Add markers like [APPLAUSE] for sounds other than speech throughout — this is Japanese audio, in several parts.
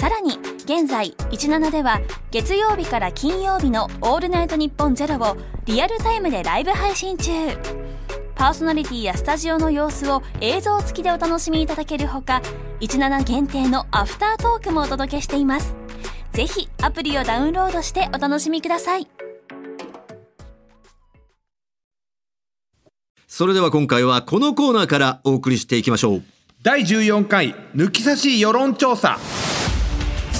さらに現在17では月曜日から金曜日の「オールナイトニッポンゼロをリアルタイムでライブ配信中。パーソナリティやスタジオの様子を映像付きでお楽しみいただけるほか17限定のアフタートークもお届けしています。ぜひアプリをダウンロードしてお楽しみください。それでは今回はこのコーナーからお送りしていきましょう。第14回抜き差し世論調査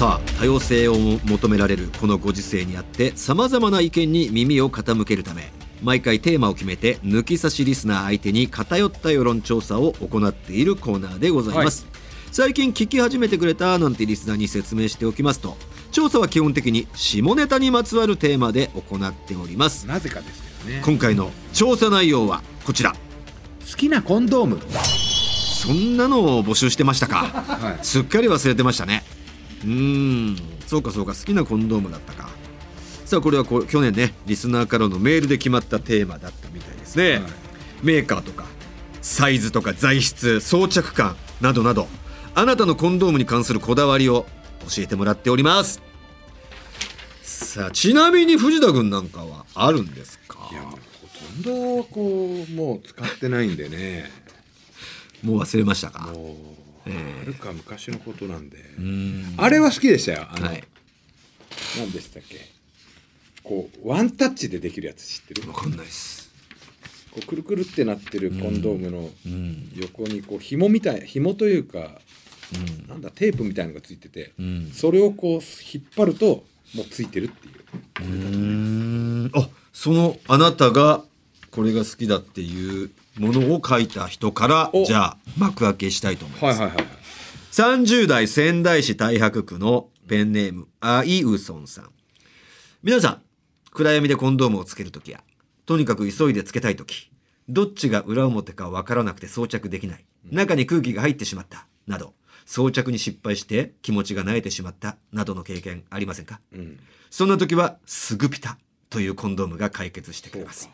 さあ多様性を求められるこのご時世にあってさまざまな意見に耳を傾けるため毎回テーマを決めて抜き差しリスナー相手に偏った世論調査を行っているコーナーでございます、最近聞き始めてくれたなんてリスナーに説明しておきますと調査は基本的に下ネタにまつわるテーマで行っております。なぜかですけどね。今回の調査内容はこちら。好きなコンドームそんなのを募集してましたか。はい。すっかり忘れてましたねうーん。そうかそうか好きなコンドームだったか。さあこれはこう去年ねリスナーからのメールで決まったテーマだったみたいですね、はい。メーカーとかサイズとか材質装着感などなどあなたのコンドームに関するこだわりを教えてもらっております。さあちなみに藤田君なんかはあるんですか？いやほとんどこうもう使ってないんでね。[LAUGHS] もう忘れましたか？もう、ええはるか昔のことなんで、あれは好きでしたよ。あの、はい。何でしたっけ？こうワンタッチでできるやつ知ってる？わかんないです。こうくるくるってなってるコンドームのうん。横にこう紐みたい紐というかなんだテープみたいのがついてて、うん。それをこう引っ張るともうついてるっていう。うあそのあなたがこれが好きだっていうものを書いた人からお。じゃあ幕開けしたいと思います、はいはいはい30代仙台市太白区のペンネームあいうそんさん。皆さん暗闇でコンドームをつけるときやとにかく急いでつけたいときどっちが裏表かわからなくて装着できない。中に空気が入ってしまったなど装着に失敗して気持ちが萎えてしまったなどの経験ありませんか？うん。そんな時はスグピタというコンドームが解決してくれます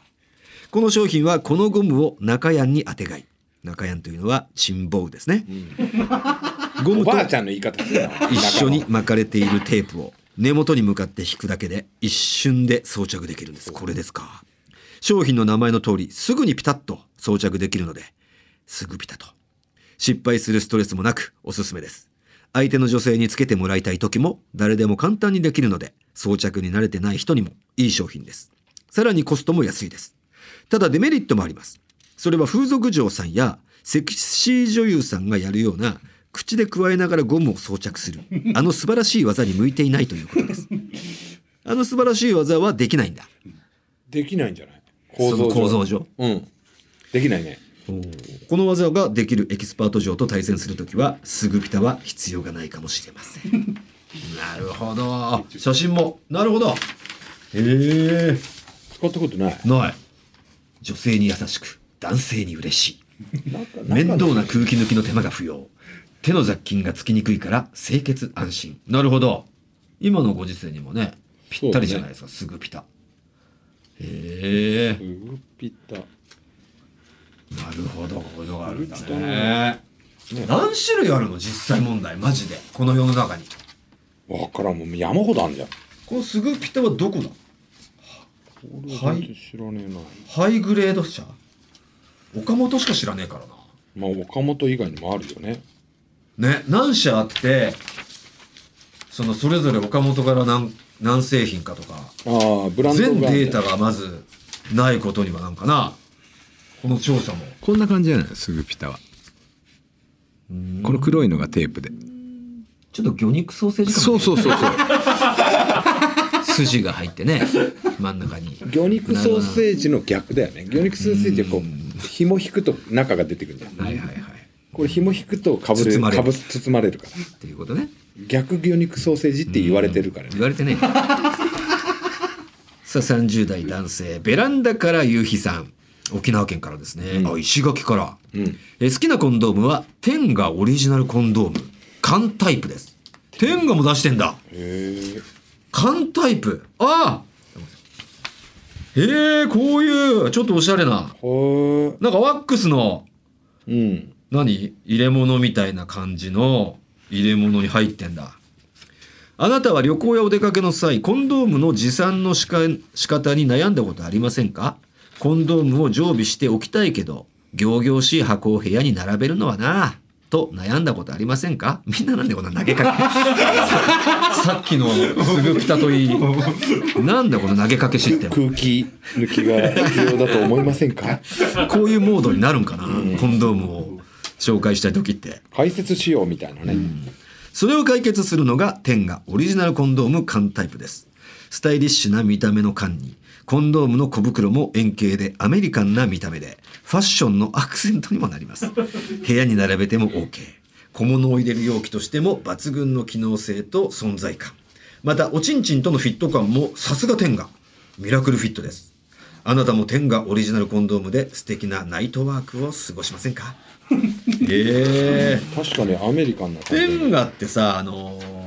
この商品はこのゴムを中やんにあてがい中やんというのはチンボウですね、ゴムとおばあちゃんの言い方するな。一緒に巻かれているテープを根元に向かって引くだけで一瞬で装着できるんです。これですか。商品の名前の通りすぐにピタッと装着できるのですぐピタと。失敗するストレスもなくおすすめです。相手の女性につけてもらいたい時も誰でも簡単にできるので装着に慣れてない人にもいい商品です。さらにコストも安いですただデメリットもあります。それは風俗嬢さんやセクシー女優さんがやるような口で加えながらゴムを装着する。あの素晴らしい技に向いていないということです。あの素晴らしい技はできないんだ。できないんじゃない？その構造上？うん。できないね。この技ができるエキスパート嬢と対戦するときはすぐピタは必要がないかもしれません。[LAUGHS] なるほど。写真も。なるほど。へえ使ったことない。ない女性に優しく男性に嬉しい。面倒な空気抜きの手間が不要。手の雑菌がつきにくいから清潔安心。なるほど。今のご時世にもねぴったりじゃないですか、すぐピタ。へえ。うぐぴたなるほど。こういうのがあるんだね何種類あるの？実際問題。マジで。この世の中に。わからん。もう山ほどあんじゃん。このすぐピタはどこだ？はい俺知らねえな。ハイグレード社？岡本しか知らねえからな。まあ岡本以外にもあるよね。ね何社あってそのそれぞれ岡本から何何製品かとかああブランドが全データがまずないことにはなんかな。この調査も。こんな感じじゃない？すぐピタは。この黒いのがテープで。ちょっと魚肉ソーセージそうそうそうそう筋が入ってね真ん中に。魚肉ソーセージの逆だよね。魚肉ソーセージはこう紐引くと中が出てくるじゃんはいはいはい。これ紐引くとかぶれ包まれる。かぶ包まれるから。っていうことね。逆魚肉ソーセージって言われてるからね。言われてね。さ [LAUGHS] さあ30代男性ベランダから夕日さん。沖縄県からですね、あ石垣から、うん。え好きなコンドームはテンガオリジナルコンドーム。缶タイプです。テンガも出してんだ。へえ缶タイプ。ああ。へえこういう。ちょっとおしゃれな。なんかワックスの。うん。何？入れ物みたいな感じの。入れ物に入ってんだ。あなたは旅行やお出かけの際コンドームの持参のしか仕方に悩んだことありませんか？コンドームを常備しておきたいけど仰々しい箱を部屋に並べるのはなと悩んだことありませんか？みんななんでこんな投げかけ？さ [LAUGHS] さっきのすぐピタといい。なんだこの投げかけシステム空気抜きが必要だと思いませんか？こういうモードになるんかな、コンドームを紹介したい時って。排泄しようみたいなね、それを解決するのがテンガオリジナルコンドーム缶タイプです。スタイリッシュな見た目の缶に、コンドームの小袋も円形でアメリカンな見た目で、ファッションのアクセントにもなります。[LAUGHS] 部屋に並べても OK。小物を入れる容器としても抜群の機能性と存在感。また、おちんちんとのフィット感もさすがテンガ。ミラクルフィットです。あなたもテンガオリジナルコンドームで素敵なナイトワークを過ごしませんか？[LAUGHS] ええ確かにアメリカンな感じテンガってさあのー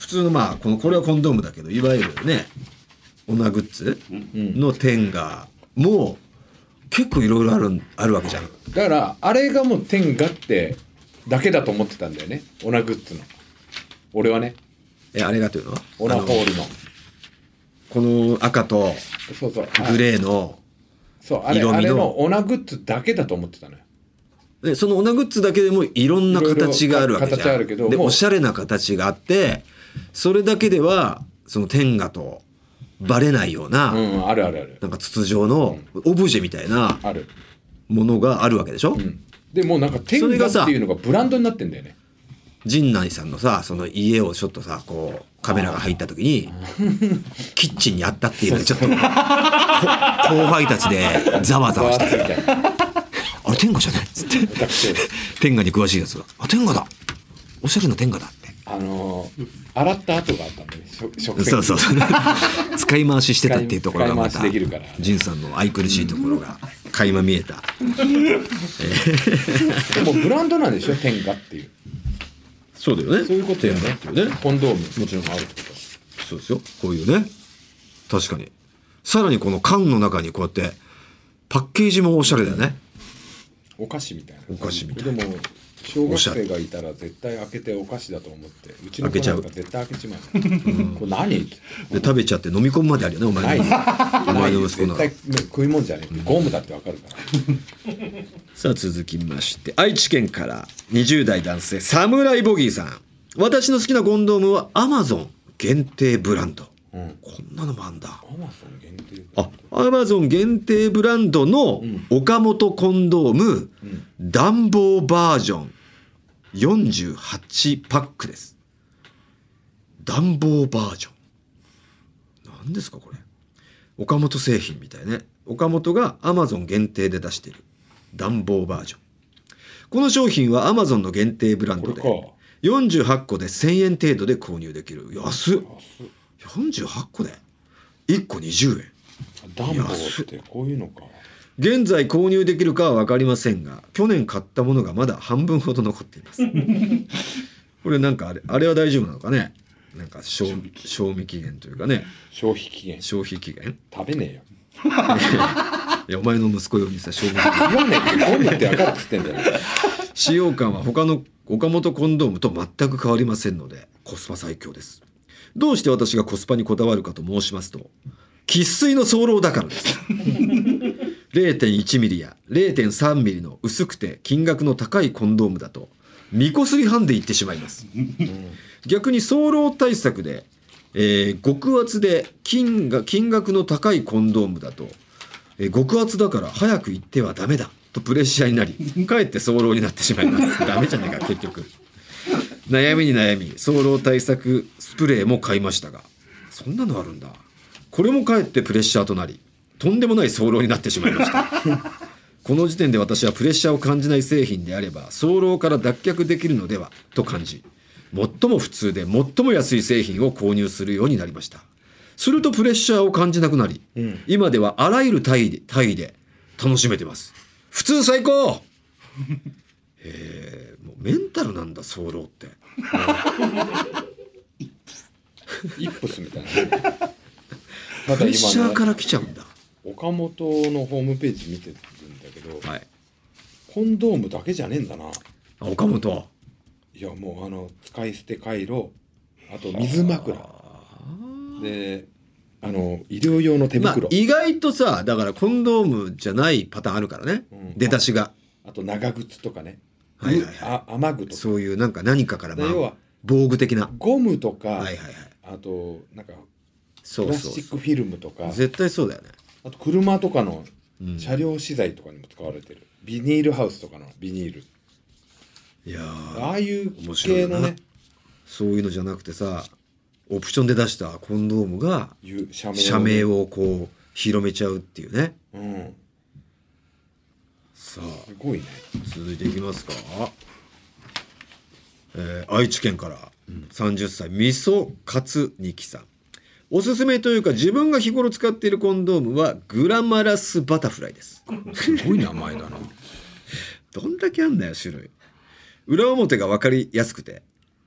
普通のまあこのこれはコンドームだけどいわゆるねオナグッズのテンガも結構いろいろあるあるわけじゃん。だからあれがもう天下ってだけだと思ってたんだよね。オナグッズの。俺はね。えあれがというの？はオナホールの。この赤とグレーのそうあれ色味の。あれのオナグッズだけだと思ってたのよ。でそのオナグッズだけでもいろんな形があるわけじゃん。でおしゃれな形があってそれだけではそのテンガとバレないような、うんあるあるある。なんか筒状のオブジェみたいなある、ものがあるわけでしょ、うん、でもうなんか天下っていうのがブランドになってんだよね。陣内さんのさその家をちょっとさこうカメラが入った時にキッチンにあったっていうのでちょっとこ後輩たちでざわざわしてみたいな「あれ天下じゃない?」っつって。私。天下に詳しいやつが「あ天下だ。おしゃれな天下だ」。あのー洗った跡があったんだね食食洗機。そうそうそう。[LAUGHS] 使い回ししてたっていうところがまた使い回しできるから。仁さんの愛くるしいところが垣間見えた。[LAUGHS] でもブランドなんでしょ天下っていう。そうだよね。そういうことよね。天下っていうね。コンドームもちろんあるってこそうですよ。こういうね。確かに。さらにこの缶の中にこうやってパッケージもおしゃれだよね。とお菓子みたいなお菓子みたいな。でも小学生がいたら絶対開けてお菓子だと思ってうちの子なか絶対開けちまう。これ何？で食べちゃって飲み込むまであるよねお前。のお前の息子なら絶対食い物じゃねえ。ゴムだってわかるから。さあ続きまして愛知県から20代男性サムライボギーさん。私の好きなコンドームはアマゾン限定ブランド、うんこんなのもあんだ。アマゾン限定あアマゾン限定ブランドの岡本コンドーム、暖房バージョン48パックです。暖房バージョン。何ですかこれ。岡本製品みたいね。岡本がアマゾン限定で出している暖房バージョン。この商品はアマゾンの限定ブランドでこ48個で1000円程度で購入できる。安っ48個で1個20円。暖房ってこういうのか。現在購入できるかは分かりませんが去年買ったものがまだ半分ほど残っています。[LAUGHS] これなんかあれあれは大丈夫なのかね？なんか賞賞味期限というかね。消費期限。消費期限？食べねえよ。いやお前の息子用にさ賞味期限。言わねえってゴムってわかるっつってんだよ。使用感は他の岡本コンドームと全く変わりませんのでコスパ最強ですどうして私がコスパにこだわるかと申しますと生粋の早漏だからです。0.1ミリや0.3ミリの薄くて金額の高いコンドームだと見こすりハンでいってしまいます。逆に早漏対策で、えー極厚で金が金額の高いコンドームだと、えー極厚だから早く行ってはダメだとプレッシャーになりかえって早漏になってしまいます。ダメじゃねえか結局。悩みに悩み早漏対策スプレーも買いましたがそんなのあるんだ。これもかえってプレッシャーとなりとんでもない早漏になってしまいました。[LAUGHS] この時点で私はプレッシャーを感じない製品であれば早漏から脱却できるのではと感じ最も普通で最も安い製品を購入するようになりました。するとプレッシャーを感じなくなり、うん。今ではあらゆる体位で体位で楽しめてます。普通最高！[LAUGHS] へえもうメンタルなんだ早漏ってイップスみたいな。ただプレッシャーから来ちゃうんだ。岡本のホームページ見てるんだけど、はい。コンドームだけじゃねえんだな。あ岡本いやもうあの使い捨て回路あと水枕。であの医療用の手まあ袋、意外とさだからコンドームじゃないパターンあるからね、うん。出だしが。あと長靴とかね、はいはいはい。あ雨具とか。そういうなんか何かからまあ要は防具的な。ゴムとか、はいはいはい。あとなんかそうそうプラスチックフィルムとか。絶対そうだよね。あと車とかのうん。車両資材とかにも使われてる、ビニールハウスとかのビニール。いやーああいう系のね。そういうのじゃなくてさオプションで出したコンドームが社名をこう広めちゃうっていうね。うんさあすごいね。続いていきますか、えー愛知県から。30歳。味噌カツニキさん。おすすめというか自分が日頃使っているコンドームはグラマラスバタフライです。すごい名前だな。[LAUGHS] どんだけあんだよ種類。裏表が分かりやすくて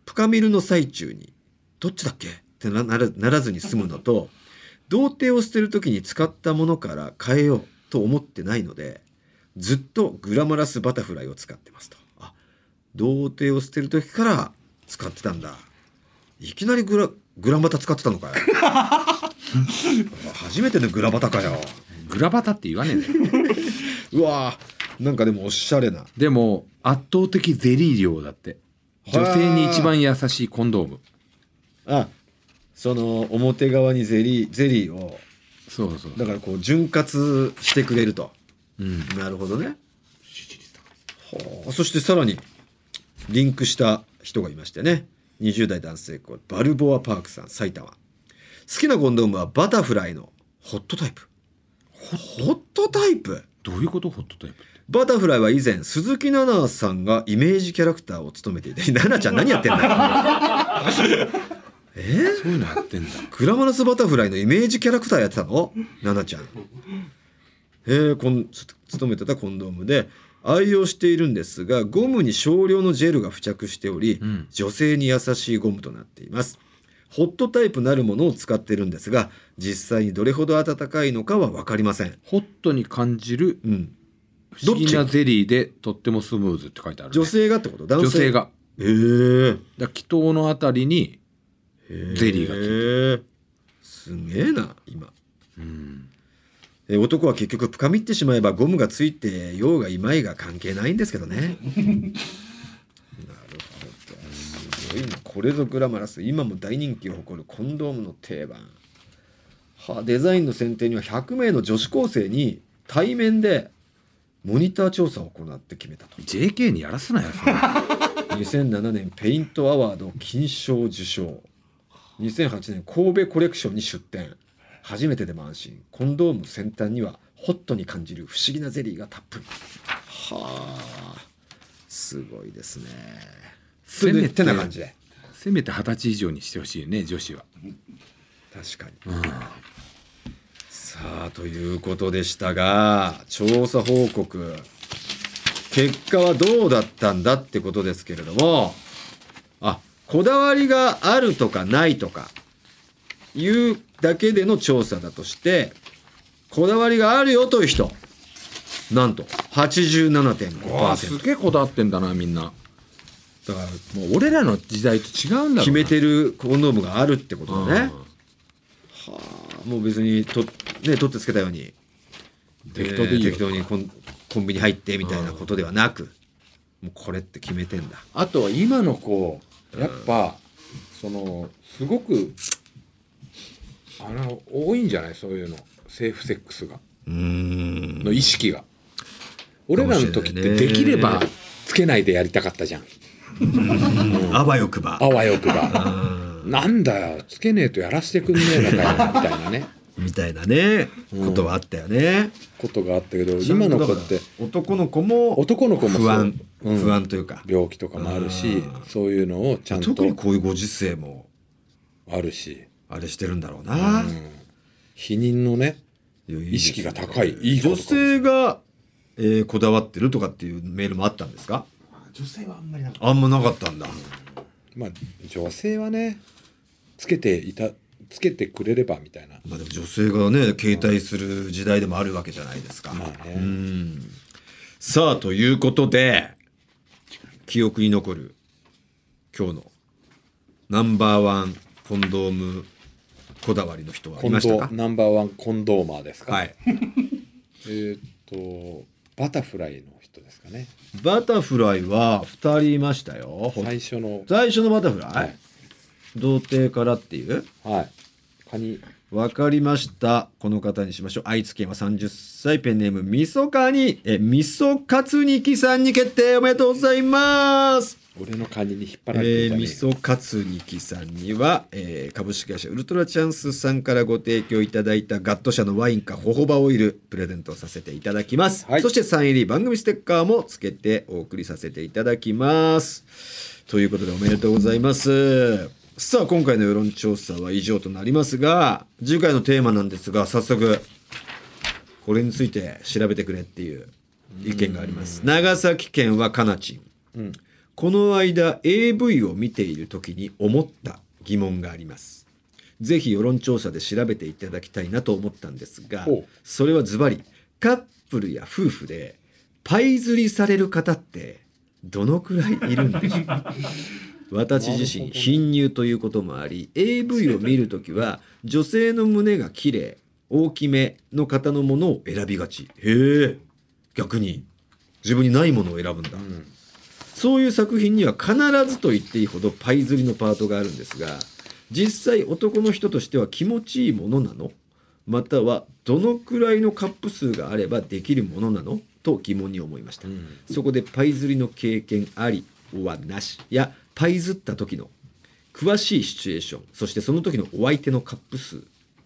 プカミルの最中にどっちだっけ？ってなならならずに済むのと童貞を捨てる時に使ったものから変えようと思ってないのでずっとグラマラスバタフライを使ってますと。あ童貞を捨てる時から使ってたんだ。いきなりグラグラバタ使ってたのかよ。[LAUGHS] 初めてのグラバタかよ。グラバタって言わねえんだよ。[LAUGHS] うわーなんかでもおしゃれな。でも圧倒的ゼリー量だって。女性に一番優しいコンドーム。あその表側にゼリーゼリーを。そうそう。だからこう潤滑してくれるとうん。なるほどね。はあ。そしてさらにリンクした人がいましてね。20代男性これバルボアパークさん埼玉。好きなコンドームはバタフライのホットタイプ。ホットタイプ？どういうこと？ホットタイプバタフライは以前鈴木奈々さんがイメージキャラクターを務めていて [LAUGHS] 奈々ちゃん何やってんだよ。[LAUGHS] え？そういうのやってんだ。グラマラスバタフライのイメージキャラクターやってたの？奈々ちゃん。えー、こんつ勤めてたコンドームで愛用しているんですがゴムに少量のジェルが付着しており、うん。女性に優しいゴムとなっています。ホットタイプなるものを使ってるんですが実際にどれほど暖かいのかは分かりません、ホットに感じるうん、不思議なゼリーでとってもスムーズって書いてある、ね、女性がってこと？男性？女性が。えー、だから祈祷のあたりにゼリーがついてる。すげえな今。うんえー男は結局深みってしまえばゴムがついてようがいまいが関係ないんですけどね。なるほど。すごいな。これぞグラマラス。今も大人気を誇るコンドームの定番。はあデザインの選定には100名の女子高生に対面でモニター調査を行って決めたと。JK にやらすなよそれ。[LAUGHS] 2007年ペイントアワード金賞受賞。2008年神戸コレクションに出展初めてでも安心。コンドーム先端にはホットに感じる不思議なゼリーがたっぷり。はあすごいですね。せめてな感じで。せめて二十歳以上にしてほしいね女子は、確かに。うん、さあということでしたが調査報告。結果はどうだったんだってことですけれども。あこだわりがあるとかないとかいうだけでの調査だとしてこだわりがあるよという人なんとわあす87.5%げえこだわってんだなみんな。だからもう俺らの時代と違うんだろうな。決めてるコンドームがあるってことうん。だね、はあもう別にと、ね、取ってつけたように適当で適当にコンコンビニ入ってみたいなことではなく、もうこれって決めてんだ。あとは今の子やっぱ、そのすごくあの多いんじゃない？そういうの。セーフセックスが。うーん。の意識が。俺らの時ってできればつけないでやりたかったじゃん。あわよくば。あわよくば。うん。なんだよ。つけねえとやらせてくんねえのかよみたいなね。[LAUGHS] みたいなね。ことはあったよね、ことがあったけど今の子って男の子も男の子も不安、うん。不安というか。病気とかもあるしうん。そういうのをちゃんと。特にこういうご時世も。あるしあれしてるんだろうな、否認のね意識が高いいい女性が、えーこだわってるとかっていうメールもあったんですか？女性はあんまりなあんまなかったんだ。まあ女性はねつけていたつけてくれればみたいな。まあでも女性がね携帯する時代でもあるわけじゃないですか、まあね。うん。さあということで記憶に残る今日のナンバーワンコンドームこだわりの人はいましたか？ナンバーワンコンドーマーですか、はい。[LAUGHS] えーっとバタフライの人ですかね？バタフライは2人いましたよ。最初の。最初のバタフライ、はい。童貞からっていう？はい。カニ。わかりました。この方にしましょう。愛知県は30歳、ペンネーム、みそかに、え、みそかつにきさんに決定おめでとうございます。俺のカニに引っ張られてえー、るじゃねみそかつにきさんには、えー株式会社ウルトラチャンスさんからご提供いただいたガット社のワインかホホバオイルプレゼントさせていただきます、はい。そしてサイン入り番組ステッカーもつけてお送りさせていただきます。ということでおめでとうございます。さあ今回の世論調査は以上となりますが次回のテーマなんですが早速これについて調べてくれっていう意見があります。長崎県はかなちん。うんこの間 AV を見ている時に思った疑問があります。ぜひ世論調査で調べていただきたいなと思ったんですがそれはズバリカップルや夫婦でパイ釣りされる方ってどのくらいいるんでしょう？[LAUGHS] 私自身貧乳ということもあり AV を見るときは女性の胸が綺麗大きめの方のものを選びがち。へえ。逆に自分にないものを選ぶんだ、うんそういう作品には必ずと言っていいほどパイ釣りのパートがあるんですが実際男の人としては気持ちいいものなの？またはどのくらいのカップ数があればできるものなの？と疑問に思いました、うん。そこでパイ釣りの経験ありはなしやパイ釣った時の詳しいシチュエーションそしてその時のお相手のカップ数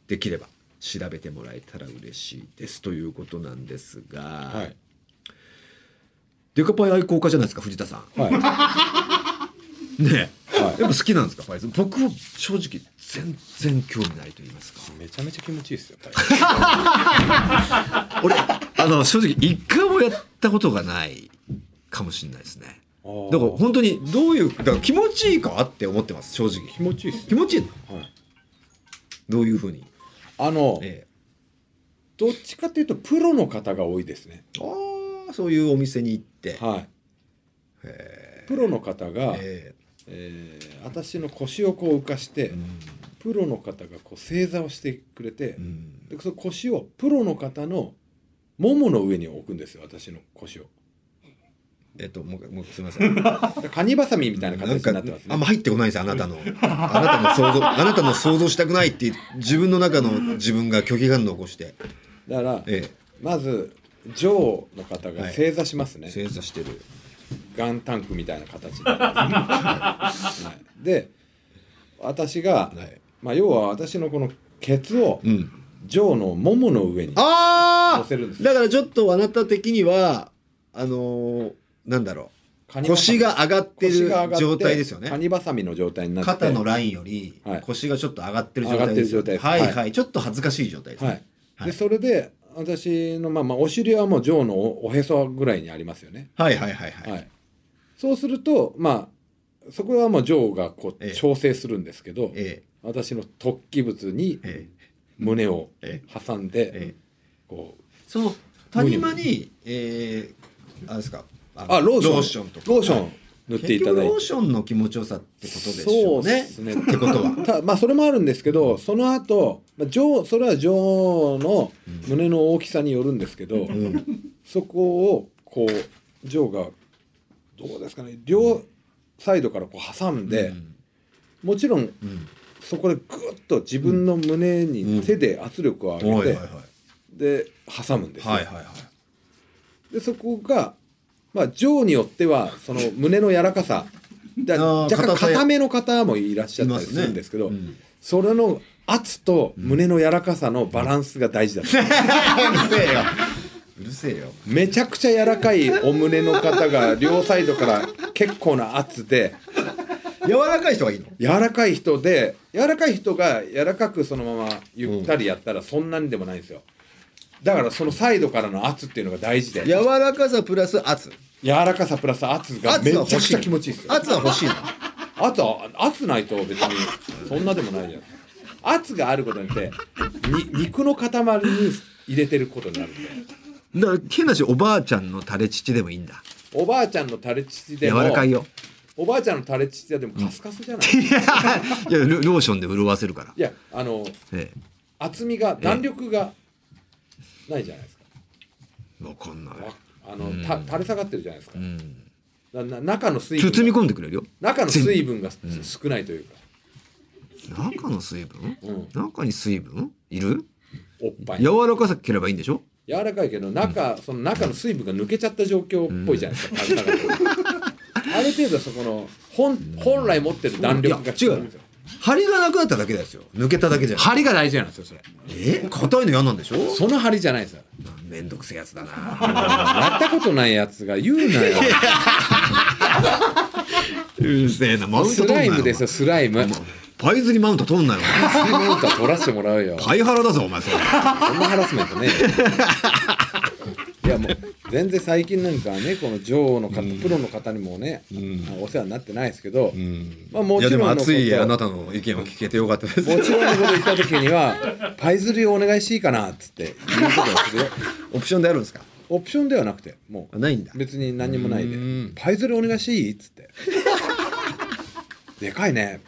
できれば調べてもらえたら嬉しいです。ということなんですが、はいデカパイ愛好家じゃないですか藤田さん。はい。ねえ、はい。やっぱ好きなんですかパイズ。僕は正直全然興味ないと言いますか。めちゃめちゃ気持ちいいですよ [LAUGHS] 俺あの正直一回もやったことがないかもしれないですね。だから本当にどういうだから気持ちいいかって思ってます正直。気持ちいいです気持ちいいの？はい。どういうふうに、あのえどっちかというとプロの方が多いですね。え、ああそういうお店に行って、はい。へプロの方が、ええ。ー私の腰をこう浮かして、えうん。プロの方がこう正座をしてくれて、うん。でその腰をプロの方のももの上に置くんですよ私の腰を。えっともうもうすみません。で [LAUGHS] カニバサミみたいな形になってますね。あんま入ってこないですあなたの。あなたの想像 [LAUGHS] あなたの想像したくないって自分の中の自分が拒否反応を起こして。だから、え。まず女王の方が正座しますね、え正座してる。ガンタンクみたいな形で、はい。で私が、はい。まあ、要は私のこのケツをうん。女王のももの上にあ乗せるんです。だからちょっとあなた的にはあのーなんだろう。カニバサミ。腰が上がってる腰が上がって状態ですよね。カニバサミの状態になって。肩のラインよりはい。腰がちょっと上がってる状態ですよ上がってる状はい態です。はいちょっと恥ずかしい状態ですはいね、はい。でそれで私のまあまあお尻はもう女王のおおへそぐらいにありますよね、はいはいはいはい。はい、そうするとまあそこはもう女王がこええう調整するんですけど、え私の突起物にええ。胸をえ挟んで、ええ。えこうその谷間にえー、あれですかあローション。ローションとか。ローション塗っていただいて。ローションの気持ちよさってことでしょうね。そうですね。ってことは。たまあそれもあるんですけどその後、まあ女王それは女王の胸の大きさによるんですけど、うん。そこをこう女王がどうですかね。両サイドからこう挟んで、うん。もちろんうん。そこでグッと自分の胸に手で圧力を上げて、で挟むんですよ。はいはいはい。でそこが、まあ、女王によってはその胸の柔らかさ若干硬めの方もいらっしゃったりするんですけど、それの圧と胸の柔らかさのバランスが大事だと、[LAUGHS] うるせえよ。うるせえよ。めちゃくちゃ柔らかいお胸の方が両サイドから結構な圧で柔らかい人がいいの？柔らかい人で柔らかい人が柔らかくそのままゆったりやったらそんなにでもないんですよだからそのサイドからの圧っていうのが大事で柔らかさプラス圧。柔らかさプラス圧がめちゃくちゃ気持ちいいですよ。圧は欲しいの。圧は圧ないと別にそんなでもないじゃん。圧があることによってに肉の塊に入れてることになるんでだから変なしおばあちゃんのタレ乳でもいいんだ。おばあちゃんのタレ乳で柔もらかいよ。おばあちゃんのタレ乳でもカスカスじゃない、[LAUGHS] いやいやロローションで潤わせるから。いやあのえ。厚みが弾力がないじゃないですか。えわかんない。わあの、た垂れ下がってるじゃないですか,、うん。なな中の水分包みが込んでくれるよ。中の水分が少ないというか、中の水分？うん、中に水分？いる？おっぱい。柔らかさければいいんでしょ？柔らかいけど中、その中の水分が抜けちゃった状況っぽいじゃないですか、垂れ下が。ってるある程度そこの本本来持ってる弾力が違う。うんですよ張りがなくなっただけですよ。抜けただけじゃ。ん張りが大事なんですよそれ。え？硬いの嫌なんでしょ？その張りじゃないですよ。めんどくせえやつだな。やったことないやつが言うなよ。うるせえな。マウントス取んなよ。ライムですよスライム。パイズリマウント取んなよ。[LAUGHS] スライムマウントは取らせてもらうよ。パイハラだぞお前それ。そんなハラスメントねいやもう全然最近なんかはねこの女王の方、プロの方にもね、お世話になってないですけど、まあもちろん熱いあなたの意見を聞けてよかったです。もちろんのこと言った時には「パイ釣りをお願いしていいかな」っつって言うことはするよオプションであるんですか？オプションではなくてもうあないんだ。別に何にもないで。うん「パイ釣りお願いしていい?」っつって「でかいね。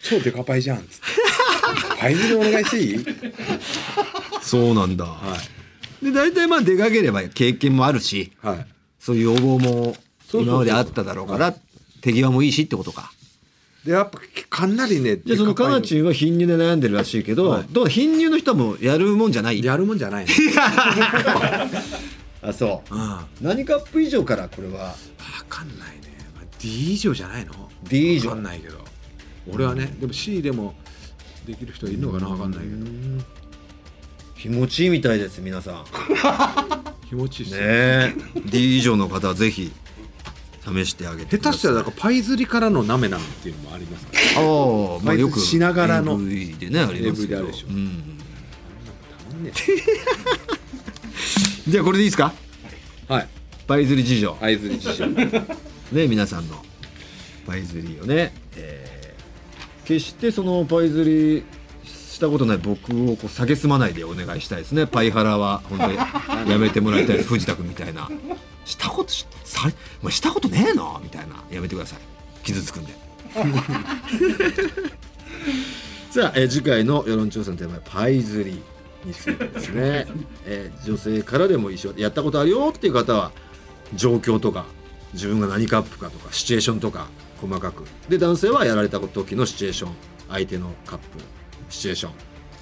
超デカパイじゃん」っつって「[LAUGHS] パイ釣りお願いしていい?」そうなんだ、はいで大体まあ出かければ経験もあるしはい。そういう要望も今まであっただろうから手際もいいしってことか。でやっぱかなりねじゃあそのデカパイかなちんは貧乳で悩んでるらしいけど、はい。どうだ貧乳の人もやるもんじゃない？やるもんじゃないね [LAUGHS] あそう。うん。わ何カップ以上からこれは？かんないね、まあ、D 以上じゃないの？D 以上。わかんないけど。俺はねでも C でもできる人いるのかな？わかんないけど気持ちいいみたいです皆さん。[LAUGHS] 気持ちいいっすねよえ。D 以上の方はぜひ試してあげて下手したらだからパイ釣りからのなめなんていうのもありますから。ああまあよくしながらの AV でねありますけ AV であどるでしょ。う [LAUGHS] んじゃあこれでいいですか？えはい。パイ釣り事情。パイ釣り事情。[LAUGHS] ね皆さんのパイ釣りをね、えー決してそのパイ釣りしたことない僕をこう蔑まないでお願いしたいですね。パイハラは本当にやめてもらいたいです。[LAUGHS] 藤田君みたいな。したことしされお前したことねえのみたいな。やめてください。傷つくんで。[LAUGHS] さあ、えー次回の世論調査のテーマはパイ釣りについてですね、[LAUGHS] えー女性からでも一緒。やったことあるよっていう方は状況とか自分が何カップかとかシチュエーションとか細かく。で男性はやられた時のシチュエーション。相手のカップシチュエーション。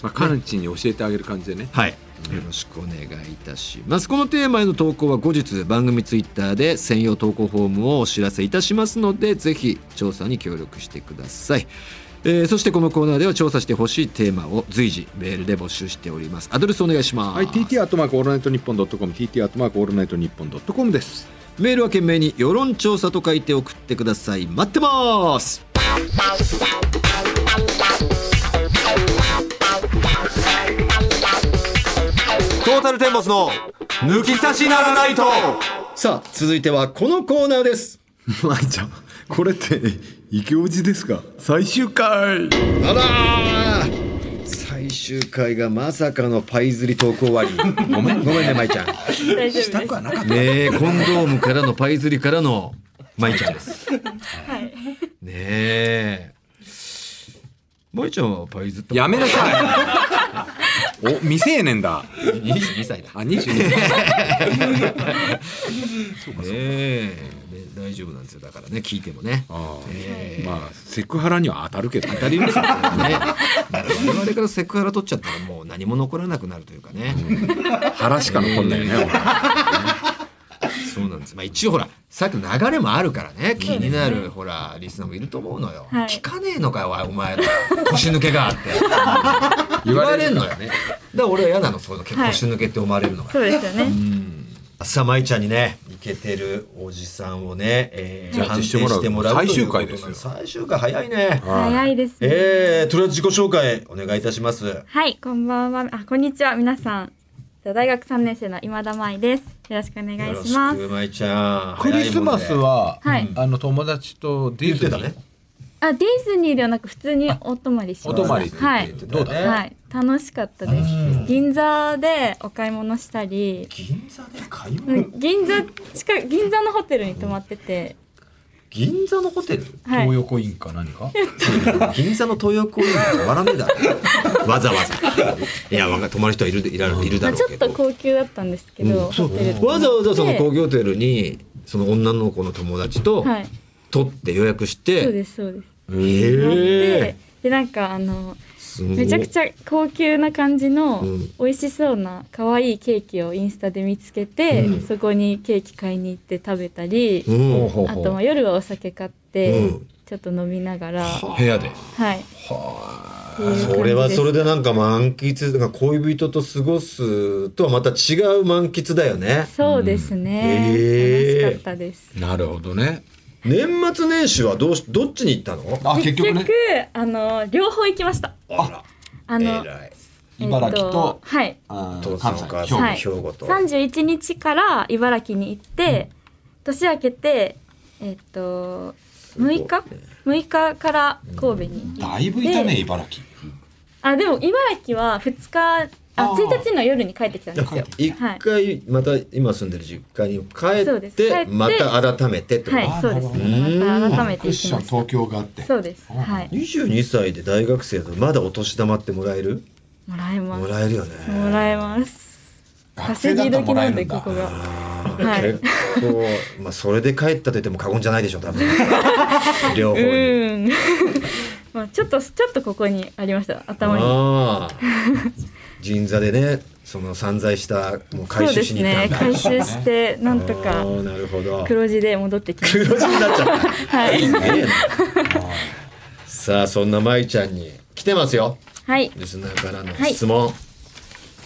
まあカナチンに教えてあげる感じでね。はい、よろしくお願いいたします。このテーマへの投稿は後日番組ツイッターで専用投稿フォームをお知らせいたしますのでぜひ調査に協力してください。えーそしてこのコーナーでは調査してほしいテーマを随時メールで募集しております。アドレスお願いします、はい TT アットマークオールナイトニッポンドットコム TT アットマークオールナイトニッポンドットコムです。メールは懸命に世論調査と書いて送ってください。待ってますトータルテンボスの抜き差しならないと。さあ続いてはこのコーナーです。まいちゃんこれって異教寺ですか？最終回。あらー。最終回がまさかのパイ釣り投稿終わり。ごめん。ごめんね舞ちゃん。大丈夫です。ねえコンドームからのパイ釣りからの舞ちゃんです。はい。ねえ。舞ちゃんはパイ釣ったやめなさいお未成年だ。22歳だ。あ22歳。[LAUGHS] ねえ。ね大丈夫なんですよ。だからね聞いてもね。ああ。まあセクハラには当たるけどね。当たりですよね。我々からセクハラ取っちゃったらもう何も残らなくなるというかね、腹しか残んないよね俺。そうなんです。まあ一応ほらさっきの流れもあるからね。気になるほらリスナーもいると思うのよ、はい。聞かねえのかよお前ら腰抜けがあって言われんのよね。だから俺は嫌なの。そういうの結構腰抜けって思われるのが、そうですよね。さあ舞ちゃんにねイケてるおじさんをね、えージャッジしてもらう判定してもらう最終回ですよ。最終回早いね。早いですね。えー、とりあえず自己紹介お願いいたします。はい、こんばんは。あ、こんにちは。皆さん。大学3年生の今田舞です。よろしくお願いします。よろしく。舞ちゃん。クリスマスは、はい。あの友達とディズニー。言ってたねあ、ディズニーではなく普通にお泊まりしました。お泊まりはい。どうだねはい、楽しかったです。銀座でお買い物したり、銀座で買いう物ん。銀座近く銀座のホテルに泊まってて、銀座のホテル？はい。東。横インか何か？[LAUGHS] 銀座の東横イン変わらねえだろ。わざわざ。いや泊まる人はいるいらいるだまあちょっとろうけど高級だったんですけど、うん。わざわざそので高級ホテルにその女の子の友達とはい、取って予約しそうてですそうです。えてでなんかあのめちゃくちゃ高級な感じのうん。美味しそうな可愛いケーキをインスタで見つけて、うん。そこにケーキ買いに行って食べたり、うん。あとまあ夜はお酒買って、うん。ちょっと飲みながら、部屋で。はい。それはそれでなんか満喫か恋人と過ごすとはまた違う満喫だよね。そうですね、へー。楽しかったです。なるほどね年末年始はどうしどっちに行ったの？あ結局ね。あの両方行きました。ああのら偉い。茨城とえっはい。あ関西。兵庫はい。兵庫と。31日から茨城に行って、年明けてえっとごいね。6日？6日から神戸に行って。だいぶいたね茨城。あでも茨城は2日ああー1日の夜に帰ってきたんですよ。一はい。回また今住んでる実家に帰ってまた改めてってこと、はいそうです。また改めて東京があって。そうです。はい。22歳で大学生だとまだお年玉ってもらえる？もらえます。もらえるよね。もらえます。稼ぎ時なんでここが。はい。結構まあそれで帰ったと言っても過言じゃないでしょ多分。[LAUGHS] 両方うにん。[LAUGHS] まあちょっとちょっとここにありました。頭に。ああ [LAUGHS] 銀座でねその散財したもう回収しそうですに行ったんだ。ね回収してなんとあかーなるほど。黒字で戻ってきまし黒字になっちゃった。たはい。いいねさあそんな舞ちゃんに来てますよ。はい。リスナーからの質問、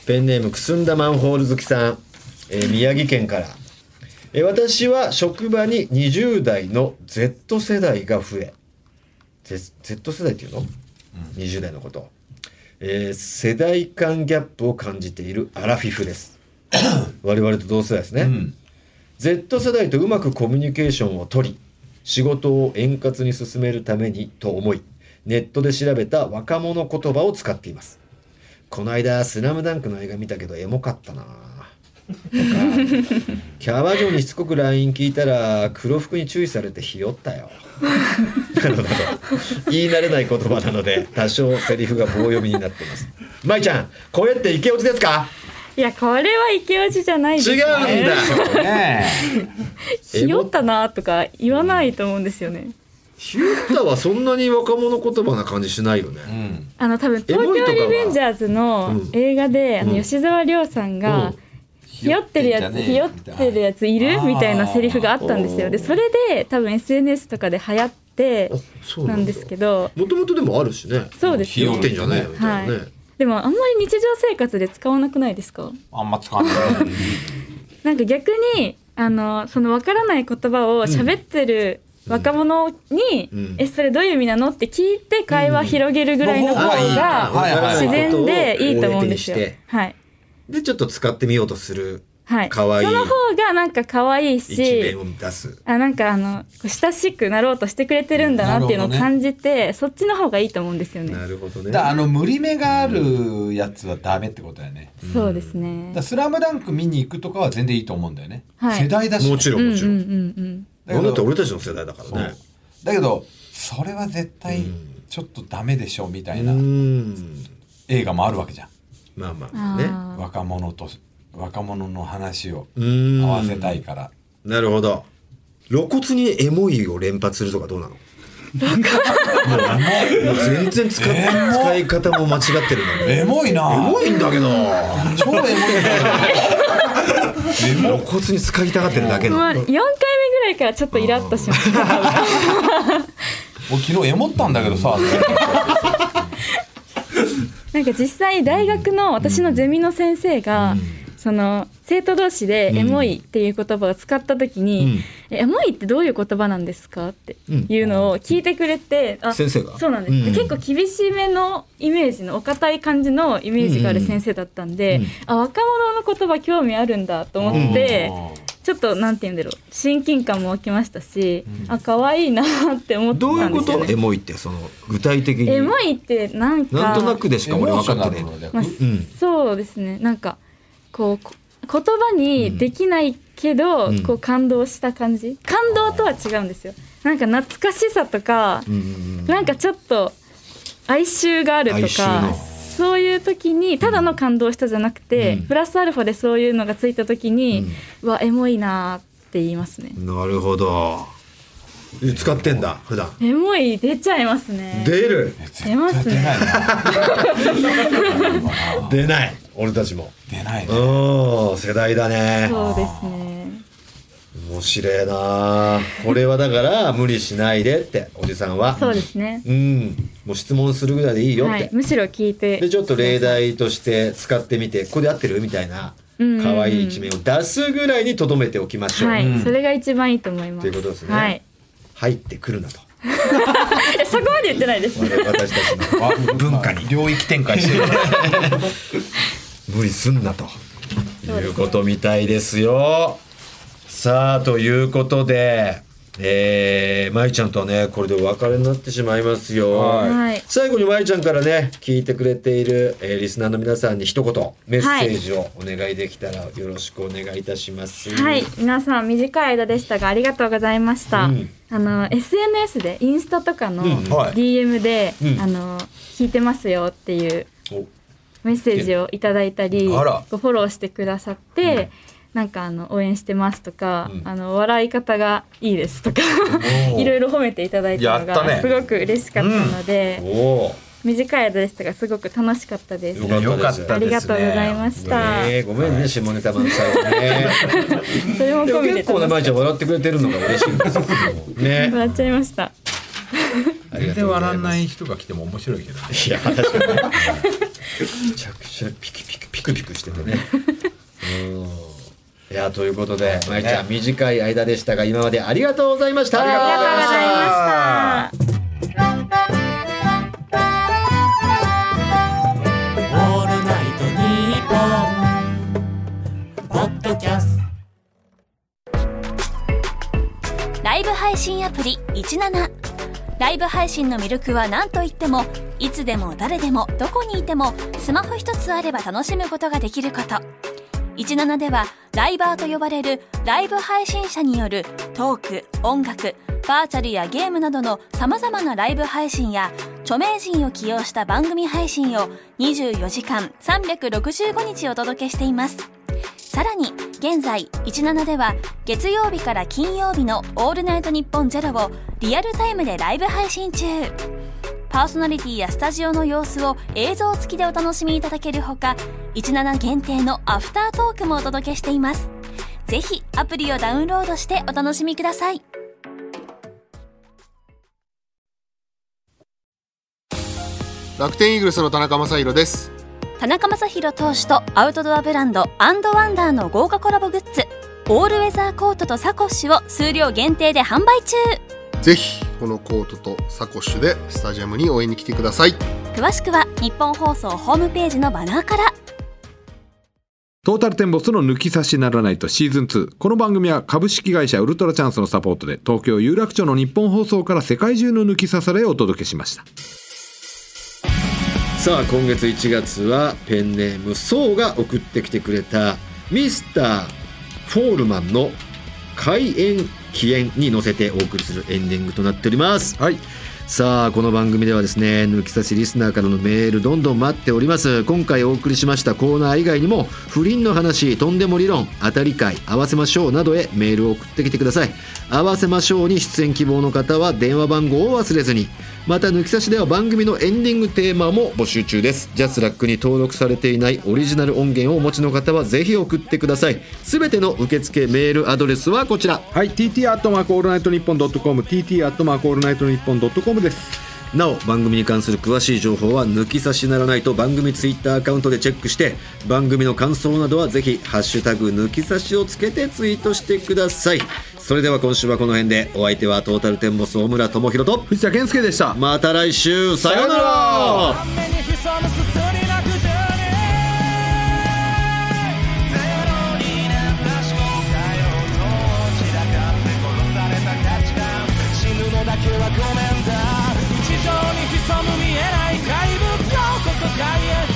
ペンネームくすんだマンホール好きさん、えー宮城県から、えー私は職場に20代の Z 世代が増え。Z, Z 世代っていうの、20代のこと、えー世代間ギャップを感じているアラフィフです。[COUGHS] 我々と同世代ですね、うん。Z 世代とうまくコミュニケーションを取り仕事を円滑に進めるためにと思いネットで調べた若者言葉を使っています。この間「スラムダンクの映画見たけどエモかったなキャバ嬢にしつこく LINE 聞いたら黒服に注意されてひよったよ。などなど言い慣れない言葉なので多少セリフが棒読みになっています。舞ちゃん声ってイケオジですか？いやこれはイケオジじゃないです違うんだ。ね。ひよったなとか言わないと思うんですよね。ヒュッタはそんなに若者言葉な感じしないよね。えうん。あの多分東京リベンジャーズのうん。映画で、あのうん。吉沢亮さんが、うんひよってるやつひよってるやついる？みたいな。セリフがあったんですよ。でそれで多分 SNS とかで流行ってあそうなんですけど。もともとでもあるしね。そうです。ひよってんじゃないよみたいなね。はい。でもあんまり日常生活で使わなくないですか？あんま使わない。なんか逆にあのそのわからない言葉を喋ってる若者に、うん。えそれどういう意味なの？って聞いて会話広げるぐらいの方が自然でいいと思うんですよ。はいでちょっと使ってみようとするはい。可愛いその方がなんか可愛い一し面、を出す。あなんかあの親しくなろうとしてくれてるんだなっていうのを感じて、そっちの方がいいと思うんですよね。なるほどね。あの無理目があるやつはダメってことだよね。そうですねだ。スラムダンク見に行くとかは全然いいと思うんだよね。はい世代だし、もちろうんんうんうもちろん。んだけどなんだって俺たちの世代だからね。だけどそれは絶対うんちょっとダメでしょみたういなん。映画もあるわけじゃん。まあまうん。あね。若者と若者の話をうん。合わせたいから。なるほど。露骨にエモいを連発するとかどうなの？もうもう全然使,、使い方も間違ってるのに。エモいな。エモいんだけど。超エモいんだけど。エ [LAUGHS] モ露骨に使いたがってるだけの。まあ、4回目ぐらいからちょっとイラッとしました。俺 [LAUGHS] 昨日エモったんだけどさ。なんか実際大学の私のゼミの先生が、その生徒同士で「エモい」っていう言葉を使った時に「えエモいってどういう言葉なんですか?」っていうのを聞いてくれて、あ先生が？そうなんです、うん。で結構厳しめのイメージのお堅い感じのイメージがある先生だったんで、うん。うん。あ若者の言葉興味あるんだと思って、ちょっとなんて言うんだろう。親近感も湧きましたし、あ可愛いなって思ったどういうんこですよね。と？エモいってその具体的に。エモいってなんかなんとなくでしか俺分かってないまあうん。そうですね。なんかこうこ言葉にできないけど、うん。こう感動した感じ？感動とは違うんですよ。なんか懐かしさとか、うんうんなんかちょっと哀愁があるとかのそういう時にただの感動したじゃなくて、うん。プラスアルファでそういうのがついた時に、うわエモいなーって言いますね。なるほど。使ってんだ普段。エモい出ちゃいますね。出る。出ますね。出ない。俺たちも。出ないね。うん世代だね。そうですね面白いな。これはだから無理しないでっておじさんは。そうですね、うん。もう質問するぐらいでいいよって、はい、むしろ聞いて。でちょっと例題として使ってみてここで合ってるみたいなうん。うんうん可愛い一面を出すぐらいにとどめておきましょう、はい、それが一番いいと思います。ということですね。はい。入ってくるなと。え [LAUGHS] そこまで言ってないです。私たちのあ文化に。領域展開してる。[LAUGHS] 無理すんなと。いうことみたいですよ。さあということで、えー、舞ちゃんとはねこれでお別れになってしまいますよ。はい。はい。最後に舞ちゃんからね聞いてくれている、えーリスナーの皆さんに一言メッセージをお願いできたらよろしくお願いいたします。はい、皆さん短い間でしたがありがとうございました。うん。あの SNS でインスタとかのうん。はい。DM で、うん。あの聞いてますよっていうお。メッセージをいただいたり、フォローしてくださって、なんかあの応援してますとか、うんあの笑い方がいいですとかいろいろ褒めていただいたのがすごく嬉しかったので、お短い間でしたがすごく楽しかったです。よよかったですねありがとうございました。ねえごめんね下ネタ満載をね。[LAUGHS] それもでも込みで結構ね舞ちゃん笑ってくれてるのが嬉しいんですよ。ね。[LAUGHS] 笑っちゃいました。全然笑わない人が来ても面白いけどねいや確かにねめちゃくちゃピクピクピクピクしててね [LAUGHS] うんいやということでまい。ちゃん短い間でしたが今までありがとうございました。ありがとうございました。オールナイトニッポン」ポッドキャスト。ライブ配信アプリ17ライブ配信の魅力は何といってもいつでも誰でもどこにいてもスマホ一つあれば楽しむことができること17ではライバーと呼ばれるライブ配信者によるトーク音楽バーチャルやゲームなどの様々なライブ配信や著名人を起用した番組配信を24時間365日お届けしています。さらに現在17では月曜日から金曜日の「オールナイトニッポンゼロをリアルタイムでライブ配信中。パーソナリティやスタジオの様子を映像付きでお楽しみいただけるほか17限定のアフタートークもお届けしています。ぜひアプリをダウンロードしてお楽しみください。楽天イーグルスの田中将大です。田中将大投手とアウトドアブランドアンドワンダーの豪華コラボグッズオールウェザーコートとサコッシュを数量限定で販売中ぜひこのコートとサコッシュでスタジアムに応援に来てください。詳しくは日本放送ホームページのバナーから。トータルテンボスの抜き差しならないとシーズン2この番組は株式会社ウルトラチャンスのサポートで東京有楽町の日本放送から世界中の抜き差されをお届けしました。さあ今月1月はペンネームソウが送ってきてくれたミスターフォールマンの開演起演に乗せてお送りするエンディングとなっております。はい。さあこの番組ではですね抜き差しリスナーからのメールどんどん待っております。今回お送りしましたコーナー以外にも不倫の話とんでも理論当たり会合わせましょうなどへメールを送ってきてください。合わせましょうに出演希望の方は電話番号を忘れずにまた抜き差しでは番組のエンディングテーマも募集中です。ジャスラックに登録されていないオリジナル音源をお持ちの方はぜひ送ってください。すべての受付メールアドレスはこちら。はい TT アットマークオールナイトニッポンドットコム TT アットマークオールナイトニッポンドットコムです。なお番組に関する詳しい情報は抜き差しならないと番組ツイッターアカウントでチェックして番組の感想などはぜひハッシュタグ抜き差しをつけてツイートしてください。それでは今週はこの辺でお相手はトータルテンボス大村智広と藤田健介でした。また来週さようなら。日常に潜む見えない怪物よこそ外野